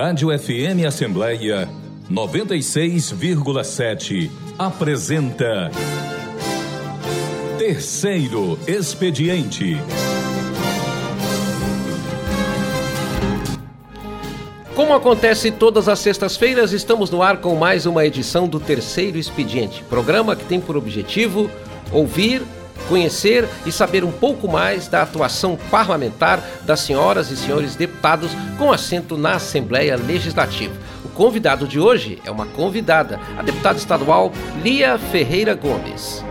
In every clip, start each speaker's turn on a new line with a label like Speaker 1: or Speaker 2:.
Speaker 1: Rádio FM Assembleia 96,7 apresenta Terceiro Expediente.
Speaker 2: Como acontece todas as sextas-feiras, estamos no ar com mais uma edição do Terceiro Expediente, programa que tem por objetivo ouvir, conhecer e saber um pouco mais da atuação parlamentar das senhoras e senhores deputados com assento na Assembleia Legislativa. O convidado de hoje é uma convidada, a deputada estadual Lia Ferreira Gomes.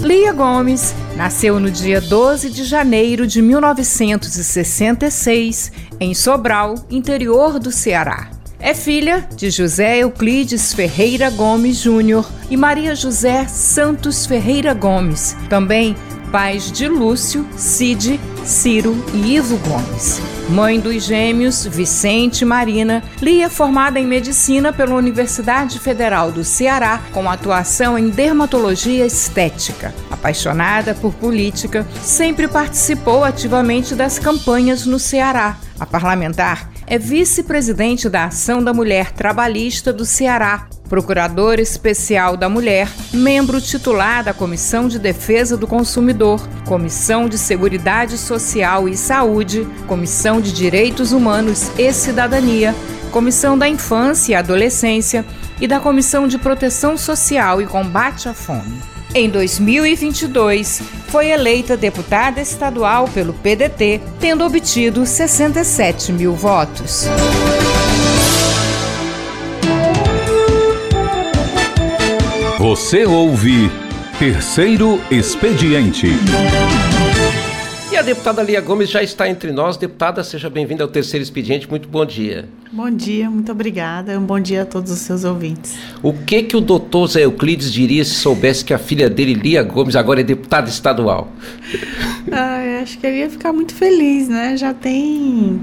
Speaker 3: Lia Gomes nasceu no dia 12 de janeiro de 1966 em Sobral, interior do Ceará. É filha de José Euclides Ferreira Gomes Júnior e Maria José Santos Ferreira Gomes, também pais de Lúcio, Cid, Ciro e Ivo Gomes. Mãe dos gêmeos Vicente e Marina, Lia formada em medicina pela Universidade Federal do Ceará, com atuação em dermatologia estética. Apaixonada por política, sempre participou ativamente das campanhas no Ceará. A parlamentar é vice-presidente da Ação da Mulher Trabalhista do Ceará, Procurador Especial da Mulher, membro titular da Comissão de Defesa do Consumidor, Comissão de Seguridade Social e Saúde, Comissão de Direitos Humanos e Cidadania, Comissão da Infância e Adolescência e da Comissão de Proteção Social e Combate à Fome. Em 2022, foi eleita deputada estadual pelo PDT, tendo obtido 67 mil votos.
Speaker 1: Você ouve Terceiro Expediente.
Speaker 2: E a deputada Lia Gomes já está entre nós. Deputada, seja bem-vinda ao Terceiro Expediente. Muito bom dia.
Speaker 4: Bom dia, muito obrada. Um bom dia a todos os seus ouvintes.
Speaker 2: O que que o doutor Zé Euclides diria se soubesse que a filha dele, Lia Gomes, agora é deputada estadual?
Speaker 4: Ah, acho que ele ia ficar muito feliz, né? Já tem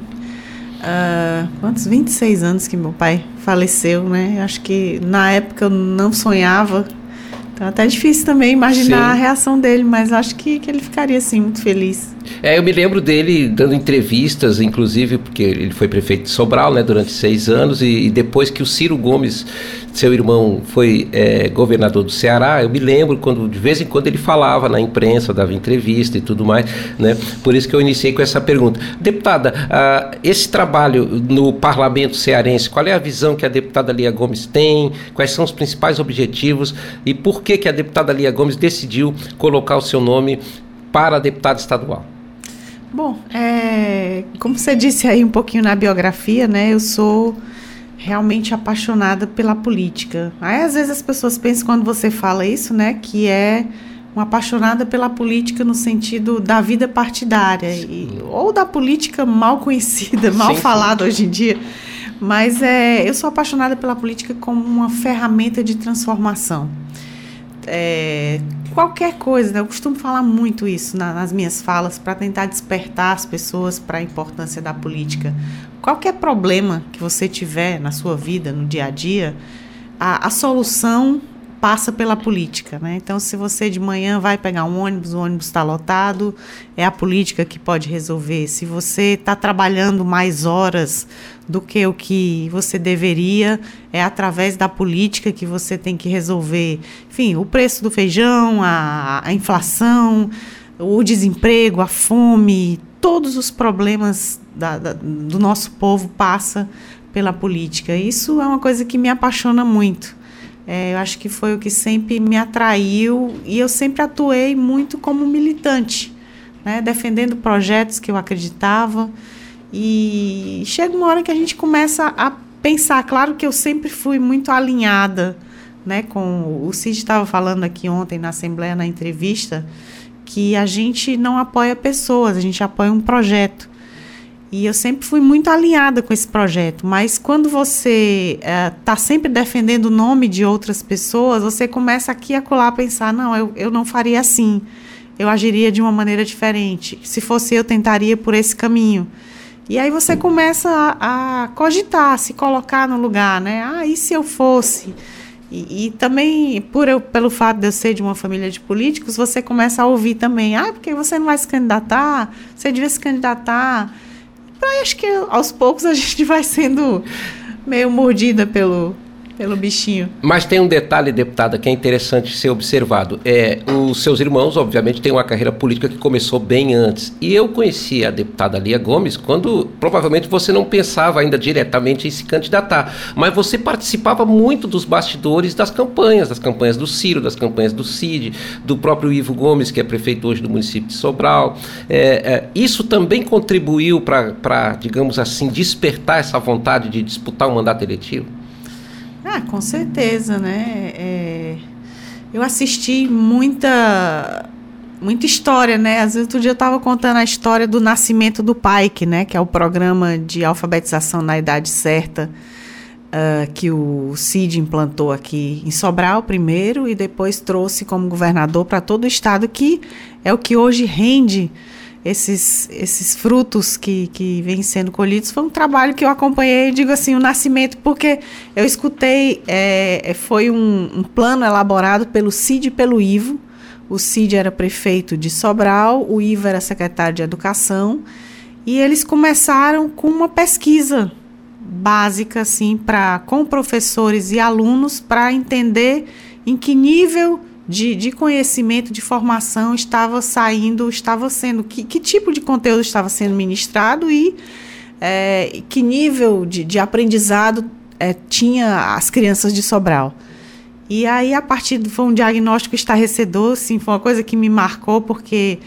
Speaker 4: Uh, quantos? 26 anos que meu pai faleceu, né? Acho que na época eu não sonhava. Então até é difícil também imaginar Sim. a reação dele, mas acho que, que ele ficaria assim muito feliz.
Speaker 2: É, eu me lembro dele dando entrevistas, inclusive, porque ele foi prefeito de Sobral, né, durante seis anos, e, e depois que o Ciro Gomes, seu irmão, foi é, governador do Ceará, eu me lembro quando, de vez em quando, ele falava na imprensa, dava entrevista e tudo mais, né? Por isso que eu iniciei com essa pergunta. Deputada, uh, esse trabalho no parlamento cearense, qual é a visão que a deputada Lia Gomes tem? Quais são os principais objetivos? E por que, que a deputada Lia Gomes decidiu colocar o seu nome para deputada estadual?
Speaker 4: Bom, é, como você disse aí um pouquinho na biografia, né? Eu sou realmente apaixonada pela política. Aí às vezes as pessoas pensam quando você fala isso, né, que é uma apaixonada pela política no sentido da vida partidária e, ou da política mal conhecida, mal sim, falada sim. hoje em dia. Mas é, eu sou apaixonada pela política como uma ferramenta de transformação. É, qualquer coisa, né? eu costumo falar muito isso na, nas minhas falas para tentar despertar as pessoas para a importância da política. Qualquer problema que você tiver na sua vida, no dia a dia, a, a solução passa pela política, né? Então, se você de manhã vai pegar um ônibus, o ônibus está lotado, é a política que pode resolver. Se você está trabalhando mais horas do que o que você deveria, é através da política que você tem que resolver. Enfim, o preço do feijão, a, a inflação, o desemprego, a fome, todos os problemas da, da, do nosso povo passa pela política. Isso é uma coisa que me apaixona muito. É, eu acho que foi o que sempre me atraiu e eu sempre atuei muito como militante, né, defendendo projetos que eu acreditava. E chega uma hora que a gente começa a pensar, claro que eu sempre fui muito alinhada, né, com o Cid estava falando aqui ontem na assembleia na entrevista que a gente não apoia pessoas, a gente apoia um projeto. E eu sempre fui muito alinhada com esse projeto, mas quando você está eh, sempre defendendo o nome de outras pessoas, você começa aqui a colar a pensar: não, eu, eu não faria assim, eu agiria de uma maneira diferente. Se fosse eu, tentaria por esse caminho. E aí você começa a, a cogitar, se colocar no lugar, né? Ah, e se eu fosse? E, e, também, por eu, pelo fato de eu ser de uma família de políticos, você começa a ouvir também: ah, porque você não vai se candidatar? Você devia se candidatar acho que aos poucos a gente vai sendo meio mordida pelo, pelo bichinho.
Speaker 2: Mas tem um detalhe, deputada, que é interessante ser observado. É, os seus irmãos, obviamente, têm uma carreira política que começou bem antes. E eu conheci a deputada Lia Gomes quando provavelmente você não pensava ainda diretamente em se candidatar. Mas você participava muito dos bastidores das campanhas, das campanhas do Ciro, das campanhas do Cid, do próprio Ivo Gomes, que é prefeito hoje do município de Sobral. É, é, isso também contribuiu para, digamos assim, despertar essa vontade de disputar um mandato eletivo?
Speaker 4: Ah, com certeza, né? É, eu assisti muita muita história, né? Às vezes outro dia eu estava contando a história do nascimento do PAIC, né? Que é o programa de alfabetização na idade certa uh, que o Cid implantou aqui em Sobral primeiro e depois trouxe como governador para todo o estado, que é o que hoje rende esses, esses frutos que, que vêm sendo colhidos foi um trabalho que eu acompanhei, digo assim, o nascimento, porque eu escutei, é, é, foi um, um, plano elaborado pelo CID e pelo Ivo. O CID era prefeito de Sobral, o Ivo era secretário de Educação, e eles começaram com uma pesquisa básica, assim, pra, com professores e alunos, para entender em que nível de, de conhecimento, de formação estava saindo, estava sendo, que, que tipo de conteúdo estava sendo ministrado e é, que nível de, de aprendizado é, tinha as crianças de Sobral. E aí, a partir do, foi um diagnóstico estarrecedor, assim, foi uma coisa que me marcou, porque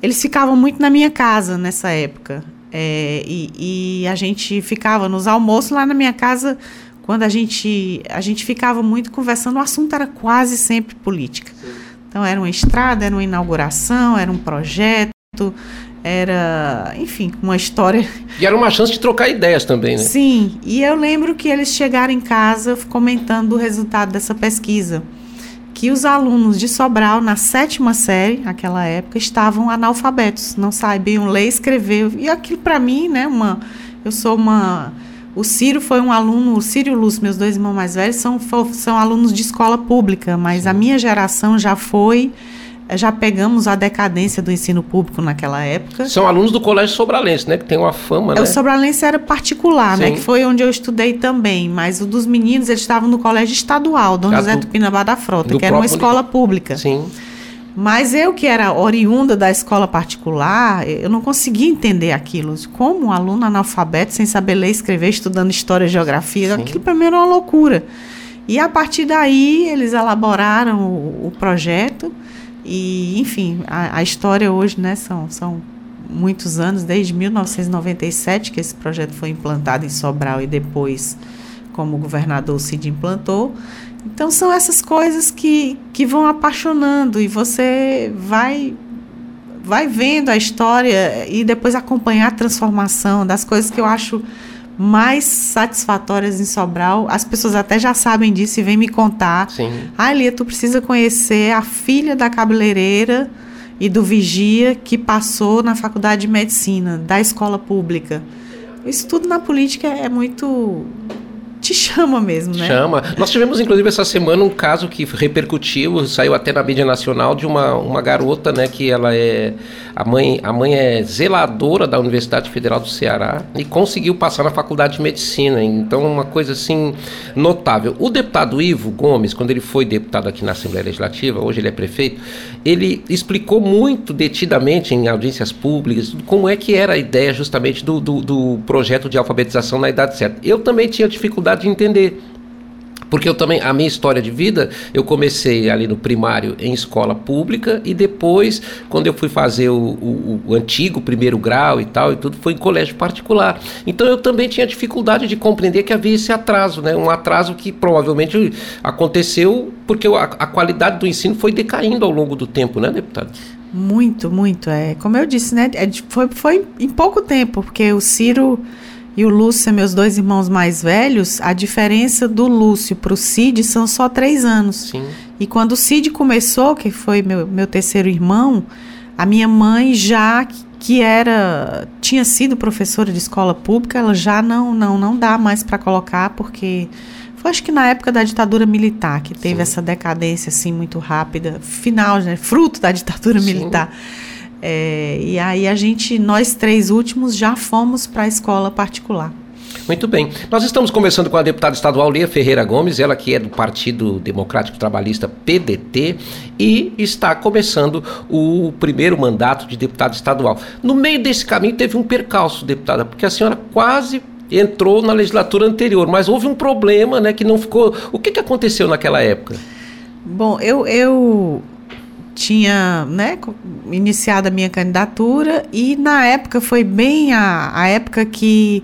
Speaker 4: eles ficavam muito na minha casa nessa época. É, e, e, a gente ficava nos almoços lá na minha casa quando a gente, a gente ficava muito conversando, o assunto era quase sempre política. Sim. Então, era uma estrada, era uma inauguração, era um projeto, era, enfim, uma história.
Speaker 2: E era uma chance de trocar ideias também, né?
Speaker 4: Sim, e eu lembro que eles chegaram em casa comentando o resultado dessa pesquisa. Que os alunos de Sobral, na sétima série, naquela época, estavam analfabetos, não sabiam ler e escrever. E aquilo, para mim, né, uma. Eu sou uma o Ciro foi um aluno, o Ciro e o Lúcio, meus dois irmãos mais velhos, são, são alunos de escola pública, mas a minha geração já foi já pegamos a decadência do ensino público naquela época.
Speaker 2: São alunos do Colégio Sobralense, né? Que tem uma fama,
Speaker 4: né? O Sobralense era particular, né, Sim. né? Que foi onde eu estudei também. Mas o dos meninos, eles estavam no Colégio Estadual, Dom José do, Tupinambá da Frota, que era uma escola pública.
Speaker 2: Sim.
Speaker 4: Mas eu, que era oriunda da escola particular, eu não conseguia entender aquilo. Como um aluno analfabeto, sem saber ler, escrever, estudando história e geografia, Sim. aquilo para mim era uma loucura. E a partir daí, eles elaboraram o, o projeto. E, enfim, a, a, história hoje, né, são, são muitos anos, desde 1997 que esse projeto foi implantado em Sobral e depois, como o governador Cid implantou. Então são essas coisas que, que vão apaixonando e você vai vai vendo a história e depois acompanhar a transformação das coisas que eu acho mais satisfatórias em Sobral. As pessoas até já sabem disso e vêm me contar.
Speaker 2: Sim.
Speaker 4: Ah, Lia, tu precisa conhecer a filha da cabeleireira e do vigia que passou na faculdade de medicina da escola pública. Isso tudo na política é muito te chama mesmo, né?
Speaker 2: Chama. Nós tivemos, inclusive, essa semana um caso que repercutiu, saiu até na mídia nacional, de uma, uma garota, né, que ela é. A mãe, a mãe é zeladora da Universidade Federal do Ceará e conseguiu passar na faculdade de medicina. Então, uma coisa assim notável. O deputado Ivo Gomes, quando ele foi deputado aqui na Assembleia Legislativa, hoje ele é prefeito, ele explicou muito detidamente em audiências públicas como é que era a ideia justamente do, do, do projeto de alfabetização na idade certa. Eu também tinha dificuldade de entender. Porque eu também, a minha história de vida, eu comecei ali no primário em escola pública e depois, quando eu fui fazer o, o, o, antigo primeiro grau e tal, e tudo, foi em colégio particular. Então eu também tinha dificuldade de compreender que havia esse atraso, né? Um atraso que provavelmente aconteceu porque a, a qualidade do ensino foi decaindo ao longo do tempo, né, deputado?
Speaker 4: Muito, muito. É, como eu disse, né? É, foi, foi em pouco tempo, porque o Ciro e o Lúcio, meus dois irmãos mais velhos, a diferença do Lúcio para o Cid são só três anos.
Speaker 2: Sim.
Speaker 4: E quando o Cid começou, que foi meu, meu terceiro irmão, a minha mãe já que era tinha sido professora de escola pública, ela já não não não dá mais para colocar porque foi acho que na época da ditadura militar que teve Sim. essa decadência assim muito rápida, final, né, fruto da ditadura Sim. militar. É, e aí a gente, nós três últimos, já fomos para a escola particular.
Speaker 2: Muito bem. Nós estamos conversando com a deputada estadual Lia Ferreira Gomes, ela que é do Partido Democrático Trabalhista PDT e está começando o primeiro mandato de deputada estadual. No meio desse caminho teve um percalço, deputada, porque a senhora quase entrou na legislatura anterior, mas houve um problema, né, que não ficou. O que, que aconteceu naquela época?
Speaker 4: Bom, eu, eu tinha né, iniciado a minha candidatura e na época foi bem a, a época que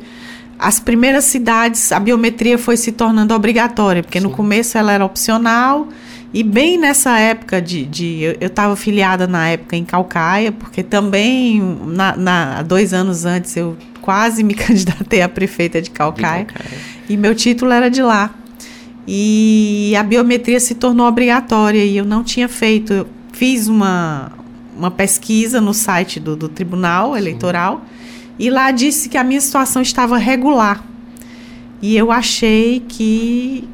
Speaker 4: as primeiras cidades, a biometria foi se tornando obrigatória, porque Sim. no começo ela era opcional. E bem nessa época de. de eu estava filiada na época em Calcaia, porque também, na, na, dois anos antes, eu quase me candidatei a prefeita de Calcaia, de Calcaia. E meu título era de lá. E a biometria se tornou obrigatória e eu não tinha feito. Fiz uma, uma pesquisa no site do, do Tribunal Eleitoral. Sim e lá disse que a minha situação estava regular. E eu achei que.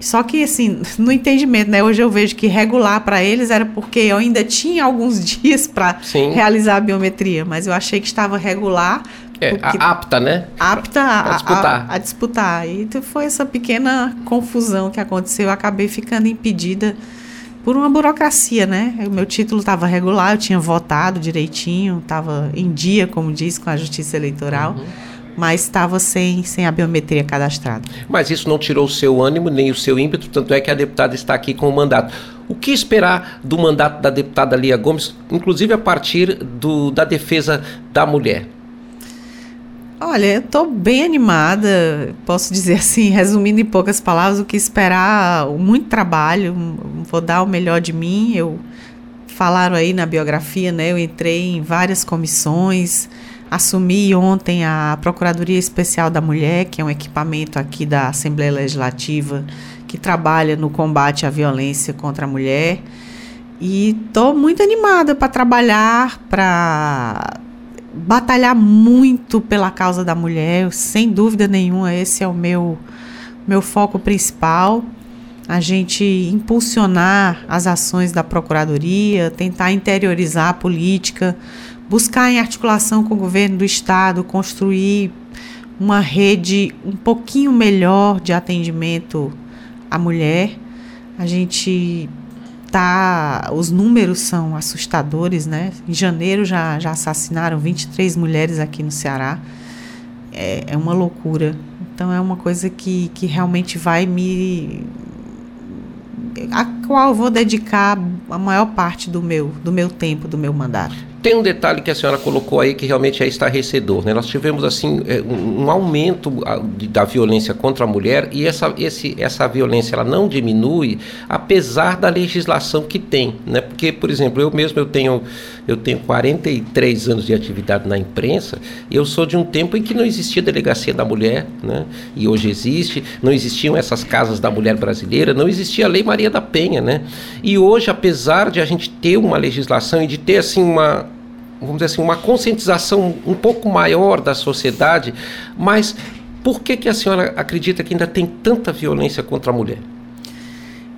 Speaker 4: Só que, assim, no entendimento, né? Hoje eu vejo que regular para eles era porque eu ainda tinha alguns dias para realizar a biometria, mas eu achei que estava regular.
Speaker 2: É, apta, né?
Speaker 4: Apta a, a, disputar. A, a, disputar. E foi essa pequena confusão que aconteceu. Eu acabei ficando impedida por uma burocracia, né? O meu título estava regular, eu tinha votado direitinho, estava em dia, como diz, com a Justiça Eleitoral. Uhum. Mas estava sem, sem a biometria cadastrada.
Speaker 2: Mas isso não tirou o seu ânimo nem o seu ímpeto, tanto é que a deputada está aqui com o mandato. O que esperar do mandato da deputada Lia Gomes, inclusive a partir do, da defesa da mulher?
Speaker 4: Olha, eu estou bem animada, posso dizer assim, resumindo em poucas palavras, o que esperar, muito trabalho, vou dar o melhor de mim. Eu falaram aí na biografia, né? Eu entrei em várias comissões, assumi ontem a Procuradoria Especial da Mulher, que é um equipamento aqui da Assembleia Legislativa que trabalha no combate à violência contra a mulher. E estou muito animada para trabalhar, para batalhar muito pela causa da mulher, sem dúvida nenhuma, esse é o meu, meu foco principal. A gente impulsionar as ações da Procuradoria, tentar interiorizar a política, buscar em articulação com o governo do Estado, construir uma rede um pouquinho melhor de atendimento à mulher. A gente tá, os números são assustadores, né? Em janeiro já, já assassinaram 23 mulheres aqui no Ceará. É, é uma loucura. Então é uma coisa que, que realmente vai me. a qual eu vou dedicar a maior parte do meu, do meu tempo, do meu mandato.
Speaker 2: Tem um detalhe que a senhora colocou aí que realmente é estarrecedor. Né? Nós tivemos assim é, um aumento da violência contra a mulher e essa, esse, essa violência ela não diminui apesar da legislação que tem. Né? Porque, por exemplo, eu mesmo eu tenho, eu tenho 43 anos de atividade na imprensa e eu sou de um tempo em que não existia delegacia da mulher, né? e hoje existe, não existiam essas casas da mulher brasileira, não existia a Lei Maria da Penha. Né? E hoje, apesar de a gente ter uma legislação e de ter assim uma vamos dizer assim, uma conscientização um pouco maior da sociedade, mas por que, que a senhora acredita que ainda tem tanta violência contra a mulher?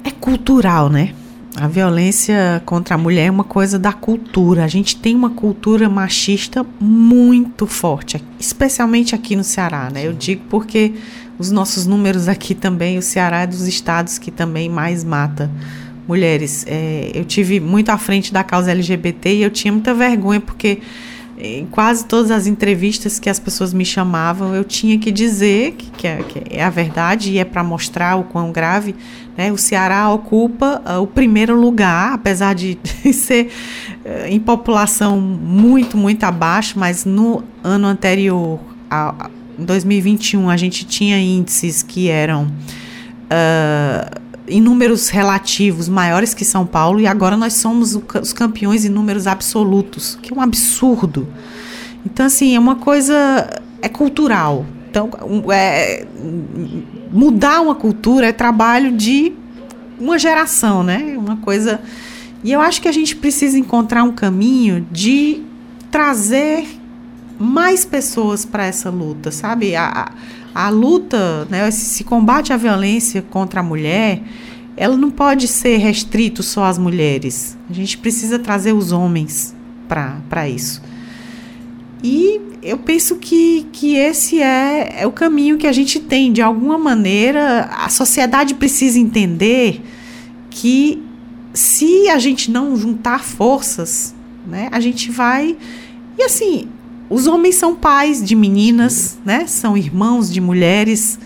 Speaker 4: É cultural, né? A violência contra a mulher é uma coisa da cultura. A gente tem uma cultura machista muito forte, especialmente aqui no Ceará, né? Eu digo porque os nossos números aqui também, o Ceará é dos estados que também mais mata mulheres. É, eu tive muito à frente da causa LGBT e eu tinha muita vergonha porque em quase todas as entrevistas que as pessoas me chamavam, eu tinha que dizer que, que, é, que é, a verdade e é para mostrar o quão grave. Né? O Ceará ocupa uh, o primeiro lugar, apesar de, de ser uh, em população muito, muito abaixo, mas no ano anterior, a, a, em 2021, a gente tinha índices que eram. Uh, em números relativos maiores que São Paulo e agora nós somos os campeões em números absolutos, que é um absurdo. Então, assim, é uma coisa. é cultural. Então, é, mudar uma cultura é trabalho de uma geração, né? Uma coisa. E eu acho que a gente precisa encontrar um caminho de trazer mais pessoas para essa luta, sabe? A, a luta, né, esse combate à violência contra a mulher, ela não pode ser restrito só às mulheres. A gente precisa trazer os homens para isso. E eu penso que, que esse é, é o caminho que a gente tem. De alguma maneira, a sociedade precisa entender que se a gente não juntar forças, né, a gente vai. E assim, os homens são pais de meninas, né? São irmãos de mulheres.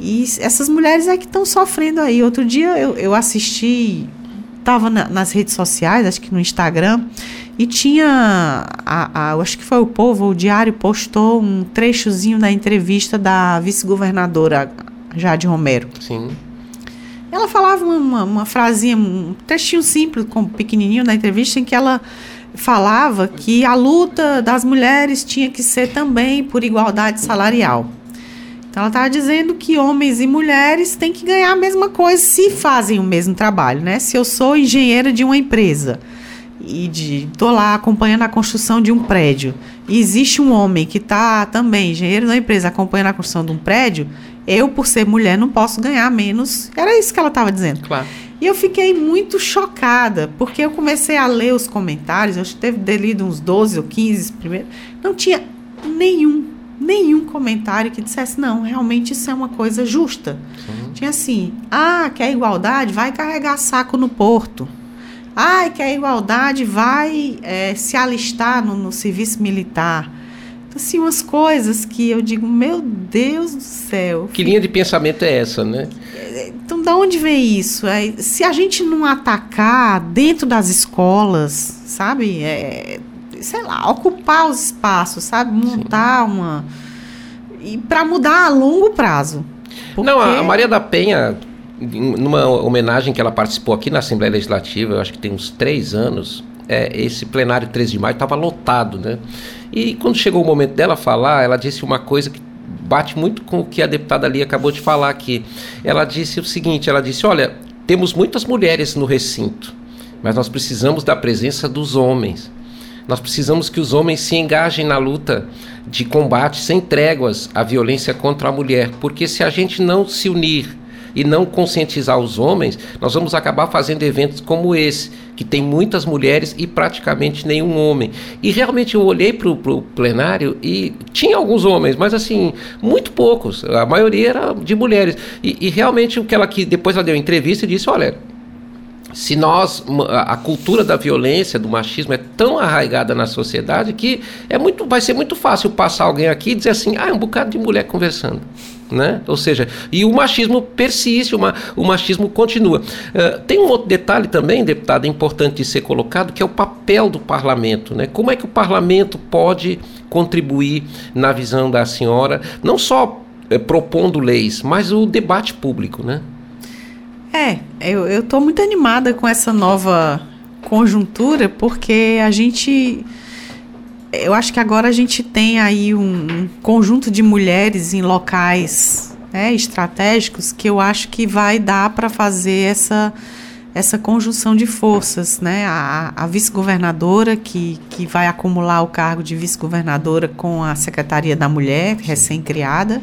Speaker 4: E essas mulheres é que estão sofrendo aí. Outro dia eu, eu assisti, estava na, nas redes sociais, acho que no Instagram, e tinha, a, a, acho que foi o Povo, o Diário postou um trechozinho da entrevista da vice-governadora Jade Romero.
Speaker 2: Sim.
Speaker 4: Ela falava uma, uma, uma frasinha, um trechinho simples, com, pequenininho na entrevista, em que ela falava que a luta das mulheres tinha que ser também por igualdade salarial. Então ela estava dizendo que homens e mulheres têm que ganhar a mesma coisa se fazem o mesmo trabalho, né? Se eu sou engenheira de uma empresa e de tô lá acompanhando a construção de um prédio e existe um homem que está também engenheiro da empresa acompanhando a construção de um prédio, eu por ser mulher não posso ganhar menos. Era isso que ela estava dizendo.
Speaker 2: Claro.
Speaker 4: E eu fiquei muito chocada, porque eu comecei a ler os comentários, eu teve lido uns 12 ou 15 primeiro, não tinha nenhum, nenhum comentário que dissesse, não, realmente isso é uma coisa justa. Sim. Tinha assim, ah, quer igualdade? Vai carregar saco no porto. Ah, quer igualdade? Vai é, se alistar no, no serviço militar assim, umas coisas que eu digo, meu Deus do céu.
Speaker 2: Que linha de pensamento é essa, né?
Speaker 4: Então, da onde vem isso? É, se a gente não atacar dentro das escolas, sabe? É, sei lá, ocupar os espaços, sabe? Montar Sim. uma. E para mudar a longo prazo.
Speaker 2: Porque... Não, a Maria da Penha, numa homenagem que ela participou aqui na Assembleia Legislativa, eu acho que tem uns três anos, é, esse plenário 13 de maio estava lotado, né? E quando chegou o momento dela falar, ela disse uma coisa que bate muito com o que a deputada ali acabou de falar aqui. Ela disse o seguinte: ela disse, olha, temos muitas mulheres no recinto, mas nós precisamos da presença dos homens. Nós precisamos que os homens se engajem na luta de combate sem tréguas à violência contra a mulher, porque se a gente não se unir e não conscientizar os homens, nós vamos acabar fazendo eventos como esse, que tem muitas mulheres e praticamente nenhum homem. E realmente eu olhei para o plenário e tinha alguns homens, mas assim, muito poucos. A maioria era de mulheres. E, e realmente o que ela que depois ela deu entrevista e disse: olha, se nós a cultura da violência, do machismo é tão arraigada na sociedade que é muito, vai ser muito fácil passar alguém aqui e dizer assim, ah, é um bocado de mulher conversando. Né? Ou seja, e o machismo persiste, o, ma o machismo continua. Uh, tem um outro detalhe também, deputado, importante de ser colocado, que é o papel do parlamento. Né? Como é que o parlamento pode contribuir na visão da senhora, não só eh, propondo leis, mas o debate público, né?
Speaker 4: É, eu estou muito animada com essa nova conjuntura, porque a gente. Eu acho que agora a gente tem aí um conjunto de mulheres em locais né, estratégicos que eu acho que vai dar para fazer essa, essa conjunção de forças. Né? A, a vice-governadora, que, que vai acumular o cargo de vice-governadora com a Secretaria da Mulher, recém-criada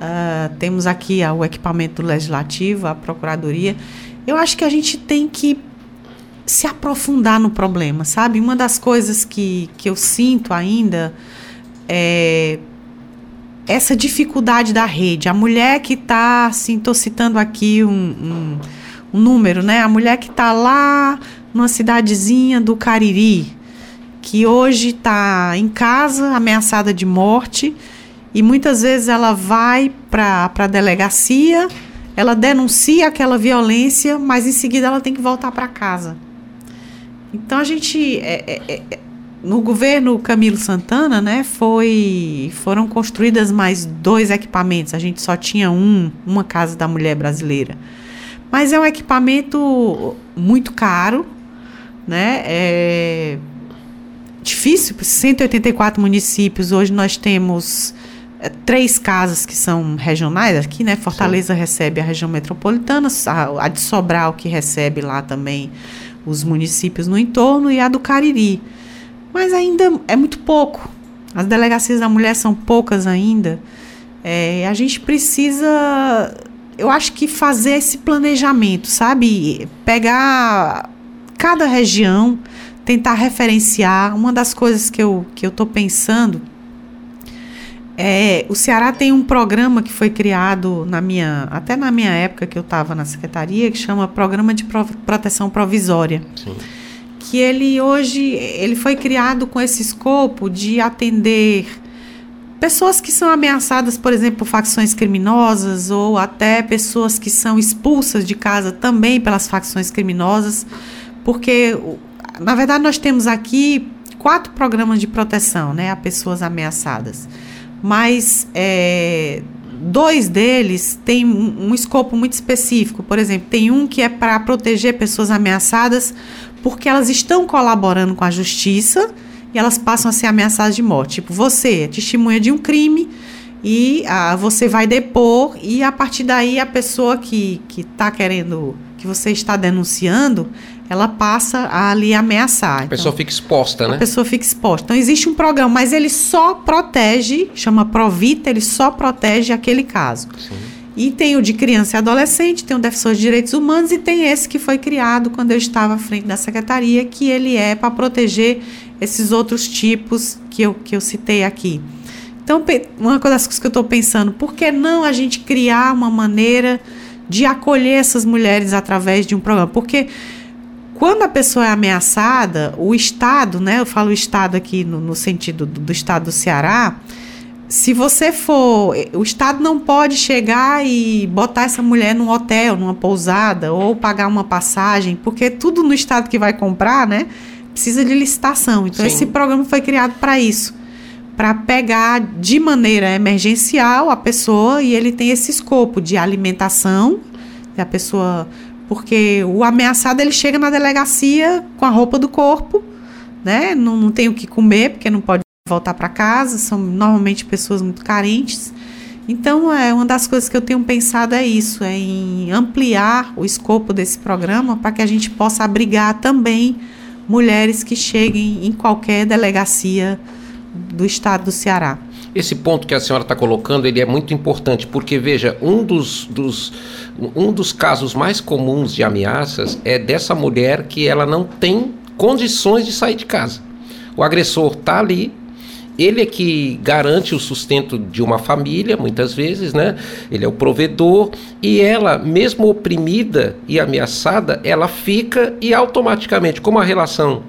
Speaker 4: Uh, temos aqui uh, o equipamento legislativo, a procuradoria. Eu acho que a gente tem que se aprofundar no problema, sabe? Uma das coisas que, que eu sinto ainda é essa dificuldade da rede. A mulher que está, assim, estou citando aqui um, um, um, número, né? A mulher que está lá numa cidadezinha do Cariri, que hoje está em casa, ameaçada de morte e muitas vezes ela vai para a delegacia, ela denuncia aquela violência, mas em seguida ela tem que voltar para casa. Então a gente. É, é, é, é, no governo Camilo Santana, né, foi, foram construídas mais dois equipamentos. A gente só tinha um, uma casa da mulher brasileira. Mas é um equipamento muito caro, né? É difícil, 184 municípios. Hoje nós temos é, três casas que são regionais aqui, né? Fortaleza Sim. recebe a região metropolitana, a, a, de Sobral que recebe lá também os municípios no entorno e a do Cariri. Mas ainda é muito pouco. As delegacias da mulher são poucas ainda. É, a gente precisa, eu acho que fazer esse planejamento, sabe? Pegar cada região, tentar referenciar. Uma das coisas que eu que eu estou pensando é, o Ceará tem um programa que foi criado na minha, até na minha época que eu estava na secretaria, que chama Programa de Proteção Provisória. Sim. Que ele hoje ele foi criado com esse escopo de atender pessoas que são ameaçadas, por exemplo, por facções criminosas ou até pessoas que são expulsas de casa também pelas facções criminosas, porque na verdade nós temos aqui quatro programas de proteção, né, a pessoas ameaçadas mas é, dois deles têm um, um, escopo muito específico. Por exemplo, tem um que é para proteger pessoas ameaçadas porque elas estão colaborando com a justiça e elas passam a ser ameaçadas de morte. Tipo, você é testemunha de um crime e ah, você vai depor e a partir daí a pessoa que está querendo, que você está denunciando, ela passa a ali ameaçar.
Speaker 2: A pessoa então, fica exposta, né?
Speaker 4: A pessoa fica exposta. Então existe um programa, mas ele só protege, chama Provita, ele só protege aquele caso. Sim. E tem o de criança e adolescente, tem o defensor de direitos humanos e tem esse que foi criado quando eu estava à frente da secretaria, que ele é para proteger esses outros tipos que eu, que eu citei aqui. Então, uma das coisas que eu estou pensando, por que não a gente criar uma maneira de acolher essas mulheres através de um programa? Porque quando a pessoa é ameaçada, o Estado, né? Eu falo Estado aqui no, no sentido do, do, Estado do Ceará. Se você for. O Estado não pode chegar e botar essa mulher num hotel, numa pousada, ou pagar uma passagem, porque tudo no Estado que vai comprar, né? Precisa de licitação. Então, Sim. esse programa foi criado para isso para pegar de maneira emergencial a pessoa e ele tem esse escopo de alimentação, a pessoa porque o ameaçado ele chega na delegacia com a roupa do corpo, né? Não, não tem o que comer, porque não pode voltar para casa, são normalmente pessoas muito carentes. Então, é uma das coisas que eu tenho pensado é isso, é em ampliar o escopo desse programa para que a gente possa abrigar também mulheres que cheguem em qualquer delegacia do estado do Ceará.
Speaker 2: Esse ponto que a senhora está colocando, ele é muito importante, porque veja, um dos, dos, um dos casos mais comuns de ameaças é dessa mulher que ela não tem condições de sair de casa. O agressor está ali, ele é que garante o sustento de uma família, muitas vezes, né? Ele é o provedor e ela, mesmo oprimida e ameaçada, ela fica e automaticamente, como a relação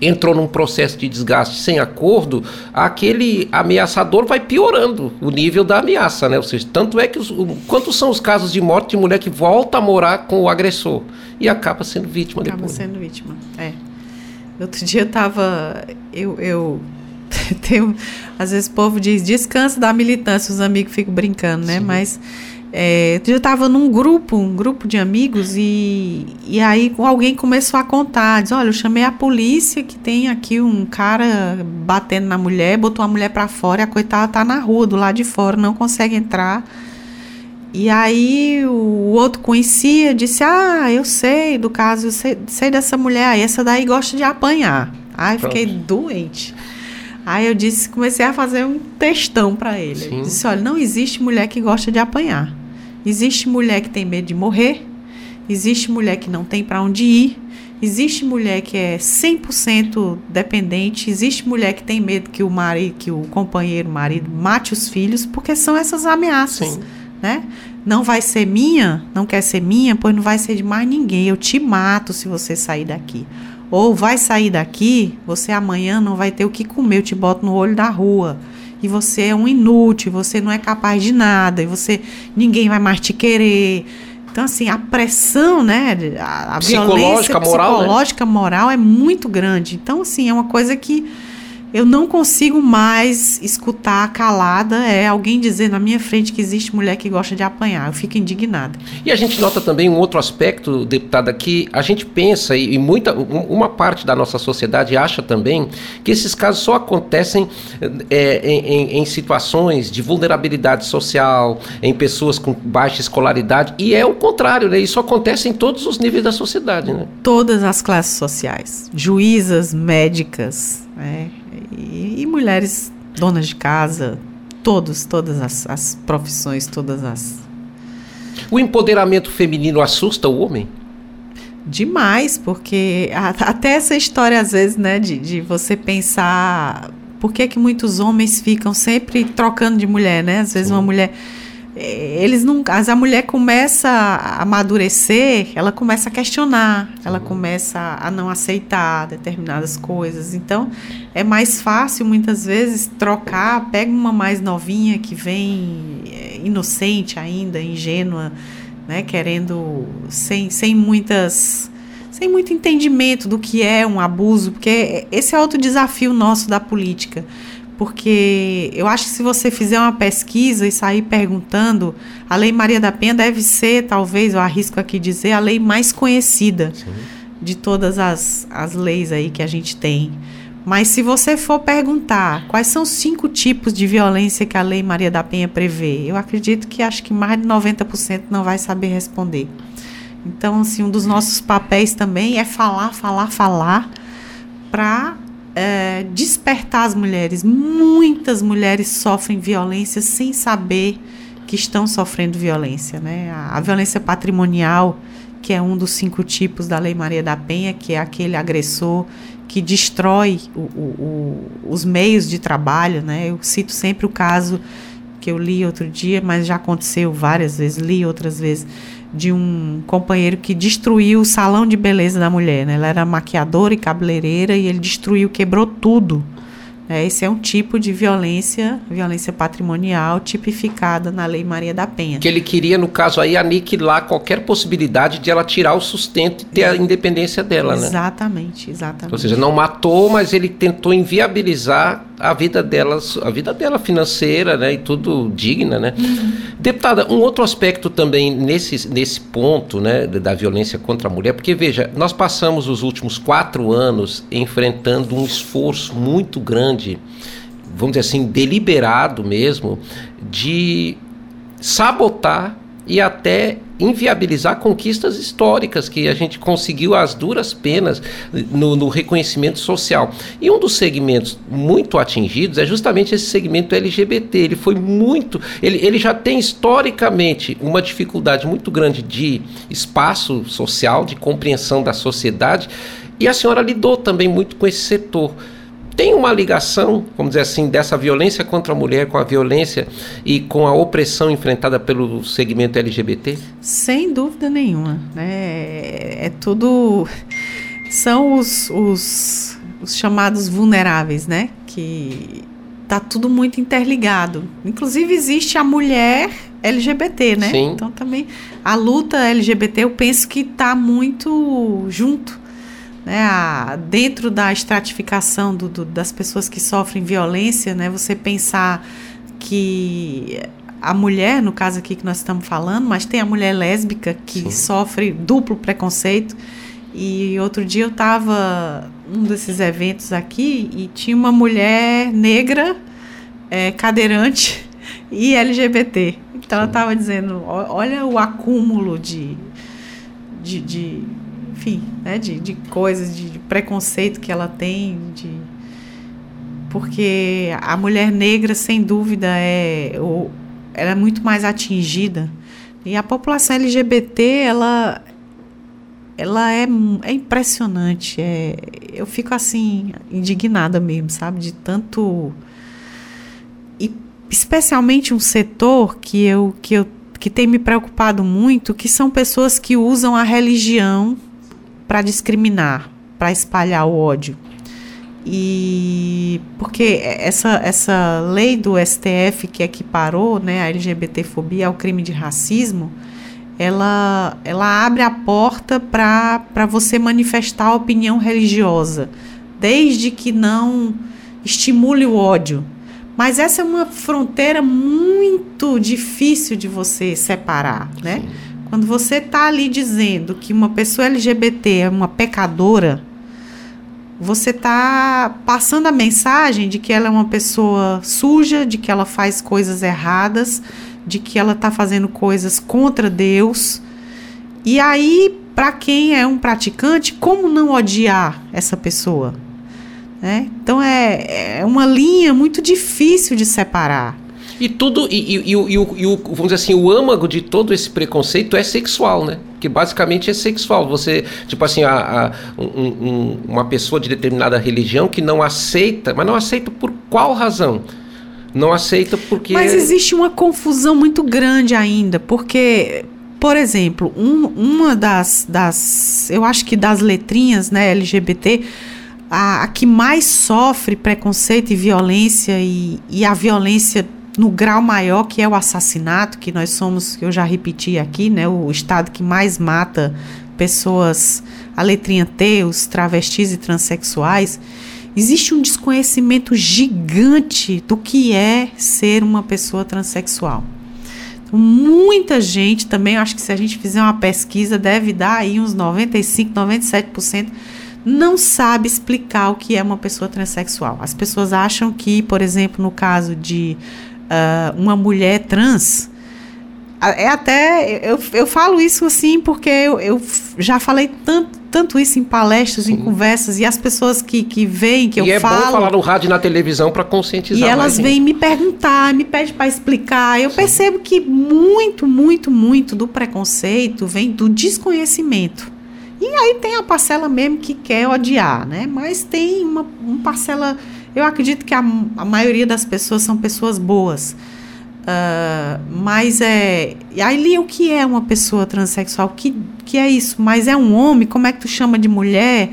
Speaker 2: entrou num processo de desgaste sem acordo, aquele ameaçador vai piorando o nível da ameaça, né? Ou seja, tanto é que os, quantos são os casos de morte de mulher que volta a morar com o agressor e acaba sendo vítima
Speaker 4: acaba
Speaker 2: depois.
Speaker 4: Acaba sendo vítima, é. Outro dia eu tava. Eu, eu tenho. Às vezes o povo diz descansa da militância, os amigos ficam brincando, né? Sim. Mas é, eu estava num grupo, um grupo de amigos, e, e aí alguém começou a contar, diz, olha, eu chamei a polícia que tem aqui um cara batendo na mulher, botou a mulher para fora e a coitada tá na rua, do lado de fora, não consegue entrar. E aí o outro conhecia, disse, ah, eu sei do caso, eu sei, sei dessa mulher aí, essa daí gosta de apanhar. Aí fiquei doente. Aí eu disse, comecei a fazer um textão para ele. Sim. disse, olha, não existe mulher que gosta de apanhar. Existe mulher que tem medo de morrer, existe mulher que não tem para onde ir, existe mulher que é 100% dependente, existe mulher que tem medo que o marido, que o companheiro, o marido mate os filhos, porque são essas ameaças, Sim. né? Não vai ser minha, não quer ser minha, pois não vai ser de mais ninguém. Eu te mato se você sair daqui. Ou vai sair daqui, você amanhã não vai ter o que comer, eu te boto no olho da rua e você é um inútil, você não é capaz de nada, e você ninguém vai mais te querer. Então, assim, a pressão, né? A, a violência moral, né? psicológica, né? moral é muito grande. Então, assim, é uma coisa que eu não consigo mais escutar calada é alguém dizer na minha frente que existe mulher que gosta de apanhar. Eu fico indignada.
Speaker 2: E a gente nota também um outro aspecto, deputada, que a gente pensa e, muita uma parte da nossa sociedade acha também que esses casos só acontecem é, em, em, situações de vulnerabilidade social, em pessoas com baixa escolaridade e é o contrário, né? Isso acontece em todos os níveis da sociedade, né?
Speaker 4: Todas as classes sociais, juízas, médicas, né? E, e mulheres donas de casa, todos, todas as, as profissões, todas as.
Speaker 2: O empoderamento feminino assusta o homem?
Speaker 4: Demais, porque a, até essa história, às vezes, né, de, de você pensar por que, que muitos homens ficam sempre trocando de mulher, né? Às vezes Sim. uma mulher eles não, as a mulher começa a amadurecer, ela começa a questionar, ela começa a não aceitar determinadas coisas. Então, é mais fácil muitas vezes trocar, pega uma mais novinha que vem eh, inocente ainda, ingênua, né, querendo sem, sem muitas sem muito entendimento do que é um abuso, porque esse é outro desafio nosso da política porque eu acho que se você fizer uma pesquisa e sair perguntando, a Lei Maria da Penha deve ser, talvez, eu arrisco aqui dizer, a lei mais conhecida Sim. de todas as, as leis aí que a gente tem. Mas se você for perguntar quais são os cinco tipos de violência que a Lei Maria da Penha prevê, eu acredito que acho que mais de 90% não vai saber responder. Então, assim, um dos nossos papéis também é falar, falar, falar para é, despertar as mulheres. Muitas mulheres sofrem violência sem saber que estão sofrendo violência. Né? A, a, violência patrimonial, que é um dos cinco tipos da Lei Maria da Penha, que é aquele agressor que destrói o, o, o, os meios de trabalho. Né? Eu cito sempre o caso que eu li outro dia, mas já aconteceu várias vezes, li outras vezes de um companheiro que destruiu o salão de beleza da mulher. Né? Ela era maquiadora e cabeleireira e ele destruiu, quebrou tudo é, esse é um tipo de violência, violência patrimonial, tipificada na Lei Maria da Penha.
Speaker 2: Que ele queria, no caso aí, aniquilar qualquer possibilidade de ela tirar o sustento e ter é. a independência dela,
Speaker 4: exatamente, né? Exatamente, exatamente.
Speaker 2: Ou seja, não matou, mas ele tentou inviabilizar a vida delas, a vida dela financeira, né? E tudo digna, né? Uhum. Deputada, um outro aspecto também nesse, nesse ponto, né? Da violência contra a mulher, porque veja, nós passamos os últimos quatro anos enfrentando um esforço muito grande grande, vamos dizer assim, deliberado mesmo, de sabotar e até inviabilizar conquistas históricas que a gente conseguiu às duras penas no, no, reconhecimento social. E um dos segmentos muito atingidos é justamente esse segmento LGBT. Ele foi muito. Ele, ele já tem historicamente uma dificuldade muito grande de espaço social, de compreensão da sociedade, e a senhora lidou também muito com esse setor tem uma ligação, vamos dizer assim, dessa violência contra a mulher com a violência e com a opressão enfrentada pelo segmento LGBT?
Speaker 4: Sem dúvida nenhuma. Né? É tudo. São os, os, os chamados vulneráveis, né? Que tá tudo muito interligado. Inclusive existe a mulher LGBT, né?
Speaker 2: Sim.
Speaker 4: Então também a luta LGBT eu penso que tá muito junto né, a, dentro da estratificação do, do, das pessoas que sofrem violência, né, você pensar que a mulher, no caso aqui que nós estamos falando, mas tem a mulher lésbica que Sim. sofre duplo preconceito. E outro dia eu estava um desses eventos aqui e tinha uma mulher negra, é, cadeirante e LGBT. Então Sim. ela estava dizendo: olha o acúmulo de, de, de enfim, né, de, de coisas, de, de preconceito que ela tem, de porque a mulher negra, sem dúvida, é, ou, ela é muito mais atingida. E a população LGBT, ela, ela é, é impressionante. É, eu fico assim, indignada mesmo, sabe? De tanto. E especialmente um setor que eu, que eu que tem me preocupado muito, que são pessoas que usam a religião para discriminar, para espalhar o ódio. E porque essa, essa lei do STF que equiparou né, a LGBTfobia ao crime de racismo, ela, ela abre a porta para você manifestar a opinião religiosa, desde que não estimule o ódio. Mas essa é uma fronteira muito difícil de você separar, né? Sim. Quando você está ali dizendo que uma pessoa LGBT é uma pecadora, você está passando a mensagem de que ela é uma pessoa suja, de que ela faz coisas erradas, de que ela está fazendo coisas contra Deus. E aí, para quem é um praticante, como não odiar essa pessoa? Né? Então é, é uma linha muito difícil de separar.
Speaker 2: E tudo, e, e, e, e, o, o, vamos dizer assim, o âmago de todo esse preconceito é sexual, né? porque basicamente é sexual. Você, tipo assim, a, a um, um, uma pessoa de determinada religião que não aceita, mas não aceita por qual razão? Não aceita porque.
Speaker 4: Mas existe uma confusão muito grande ainda, porque, por exemplo, um, uma das, das. Eu acho que das letrinhas né, LGBT a, a, que mais sofre preconceito e violência e, e a violência no grau maior que é o assassinato, que nós somos, eu já repeti aqui, né, o estado que mais mata pessoas, a letrinha T, os travestis e transexuais, existe um desconhecimento gigante do que é ser uma pessoa transexual. Então, muita gente também, acho que se a gente fizer uma pesquisa, deve dar aí uns 95, 97% não sabe explicar o que é uma pessoa transexual. As pessoas acham que, por exemplo, no caso de uh, uma mulher trans, é até. Eu, eu falo isso assim porque eu, eu já falei tanto, tanto isso em palestras, Sim. em conversas, e as pessoas que, que veem, que e eu
Speaker 2: é
Speaker 4: falo.
Speaker 2: é bom falar no rádio e na televisão para conscientizar.
Speaker 4: E elas vêm me perguntar, me pedem para explicar. Eu Sim. percebo que muito, muito, muito do preconceito vem do desconhecimento. E aí tem a parcela mesmo que quer odiar, né? Mas tem uma, uma parcela. Eu acredito que a, a maioria das pessoas são pessoas boas. Uh, mas é. Aí o que é uma pessoa transexual? Que, que é isso? Mas é um homem? Como é que tu chama de mulher?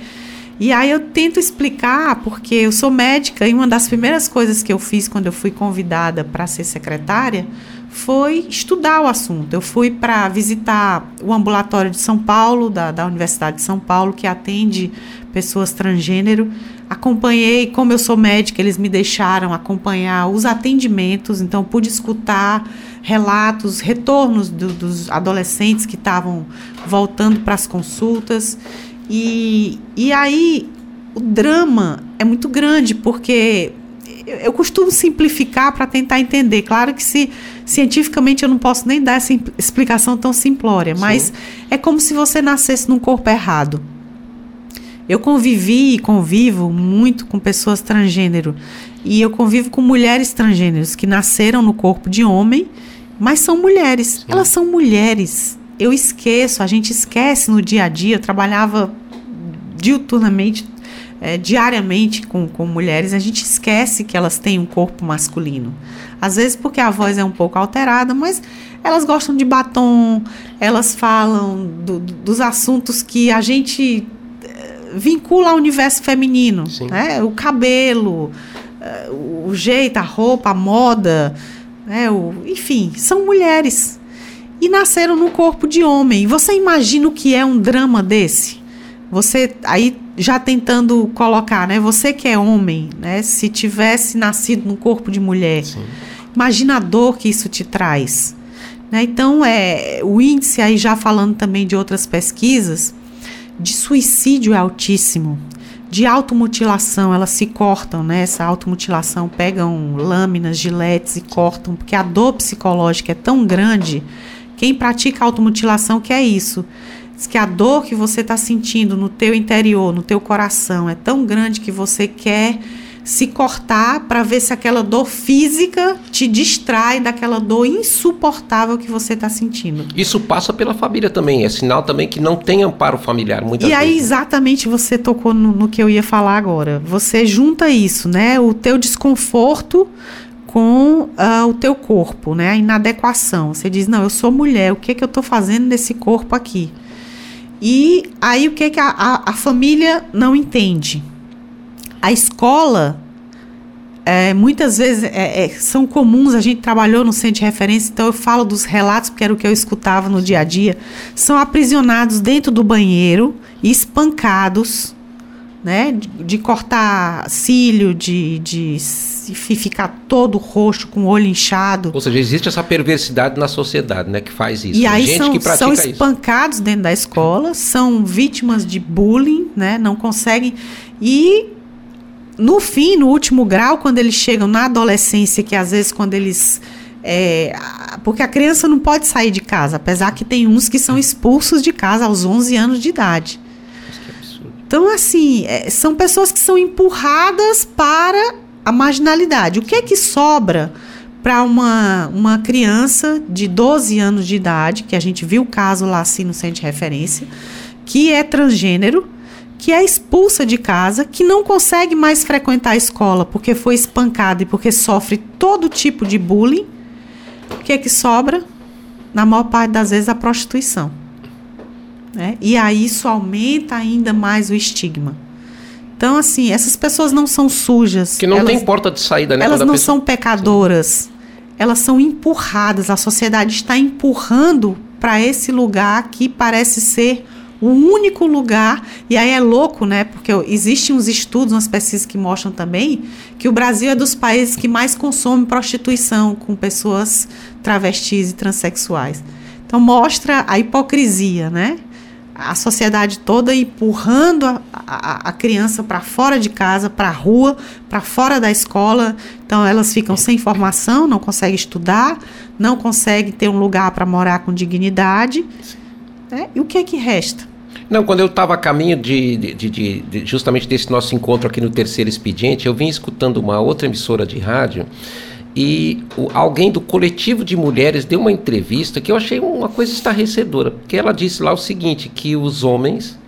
Speaker 4: E aí eu tento explicar, porque eu sou médica e uma das primeiras coisas que eu fiz quando eu fui convidada para ser secretária foi estudar o assunto. Eu fui para visitar o ambulatório de São Paulo, da, da Universidade de São Paulo, que atende pessoas transgênero. Acompanhei, como eu sou médica, eles me deixaram acompanhar os atendimentos, então pude escutar relatos, retornos do, dos adolescentes que estavam voltando para as consultas. E, e aí o drama é muito grande, porque eu, eu costumo simplificar para tentar entender. Claro que se cientificamente eu não posso nem dar essa explicação tão simplória, Sim. mas é como se você nascesse num corpo errado. Eu convivi e convivo muito com pessoas transgênero e eu convivo com mulheres transgêneros que nasceram no corpo de homem, mas são mulheres. Sim. Elas são mulheres. Eu esqueço, a gente esquece no dia a dia. Eu trabalhava diuturnamente é, diariamente com, com mulheres, a gente esquece que elas têm um corpo masculino. Às vezes porque a voz é um pouco alterada, mas elas gostam de batom, elas falam do, dos assuntos que a gente eh, vincula ao universo feminino, né? O cabelo, eh, o jeito, a roupa, a moda, né? o, enfim, são mulheres e nasceram no corpo de homem. Você imagina o que é um drama desse? Você aí já tentando colocar, né? Você que é homem, né? Se tivesse nascido no corpo de mulher, Sim. imagina a dor que isso te traz. Né? Então, é, o índice aí já falando também de outras pesquisas, de suicídio é altíssimo. De automutilação, elas se cortam, né? Essa automutilação pegam lâminas, giletes e cortam, porque a dor psicológica é tão grande. Quem pratica automutilação quer isso Diz que a dor que você está sentindo no teu interior, no teu coração, é tão grande que você quer se cortar para ver se aquela dor física te distrai daquela dor insuportável que você está sentindo.
Speaker 2: Isso passa pela família também, é sinal também que não tem amparo familiar muitas
Speaker 4: e
Speaker 2: vezes.
Speaker 4: Aí exatamente você tocou no, no, que eu ia falar agora. Você junta isso, né? O teu desconforto com uh, o teu corpo, né? A inadequação. Você diz, não, eu sou mulher, o que, é que eu estou fazendo nesse corpo aqui? E aí o que, que a, a, a família não entende? A escola, é, muitas vezes é, é, são comuns, a gente trabalhou no centro de referência, então eu falo dos relatos, porque era o que eu escutava no dia a dia. São aprisionados dentro do banheiro, espancados, né? De, de cortar cílio, de, de ficar todo roxo, com o olho inchado.
Speaker 2: Ou seja, existe essa perversidade na sociedade, né? Que faz isso.
Speaker 4: E aí gente são, que são espancados isso. dentro da escola, são vítimas de bullying, né? Não conseguem. E no fim, no último grau, quando eles chegam na adolescência, que às vezes quando eles é, porque a criança não pode sair de casa, apesar que tem uns que são expulsos de casa aos 11 anos de idade. Então, assim, é, são pessoas que são empurradas para a marginalidade. O que é que sobra para uma, uma criança de 12 anos de idade, que a gente viu o caso lá assim no centro de referência, que é transgênero, que é expulsa de casa, que não consegue mais frequentar a escola porque foi espancada e porque sofre todo tipo de bullying. O que é que sobra? Na maior parte das vezes a prostituição. Né? E aí isso aumenta ainda mais o estigma. Então, assim, essas pessoas não são sujas.
Speaker 2: Que não elas, tem porta de saída, né?
Speaker 4: Elas não pessoa... são pecadoras. Sim. Elas são empurradas. A sociedade está empurrando para esse lugar que parece ser o único lugar, e aí é louco, né? Porque existem uns estudos, umas pesquisas que mostram também que o Brasil é dos países que mais consome prostituição com pessoas travestis e transexuais. Então mostra a hipocrisia, né? A sociedade toda empurrando a, a, a criança para fora de casa, para a rua, para fora da escola. Então elas ficam sem formação, não conseguem estudar, não conseguem ter um lugar para morar com dignidade. Né? E o que é que resta?
Speaker 2: Não, quando eu estava a caminho de, de, de, de, justamente desse nosso encontro aqui no terceiro expediente, eu vim escutando uma outra emissora de rádio e alguém do coletivo de mulheres deu uma entrevista que eu achei uma coisa estarrecedora, porque ela disse lá o seguinte, que os homens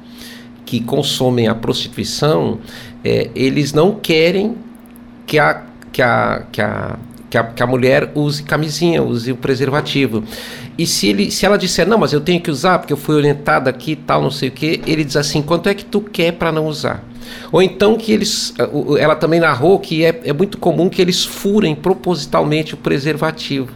Speaker 2: que consomem a prostituição, é, eles não querem que a, que a, que a que a, que a mulher use camisinha, use o preservativo. E se, ele, se ela disser, não, mas eu tenho que usar porque eu fui orientada aqui e tal, não sei o que, ele diz assim, quanto é que tu quer para não usar? Ou então que eles. Ela também narrou que é, é muito comum que eles furem propositalmente o preservativo.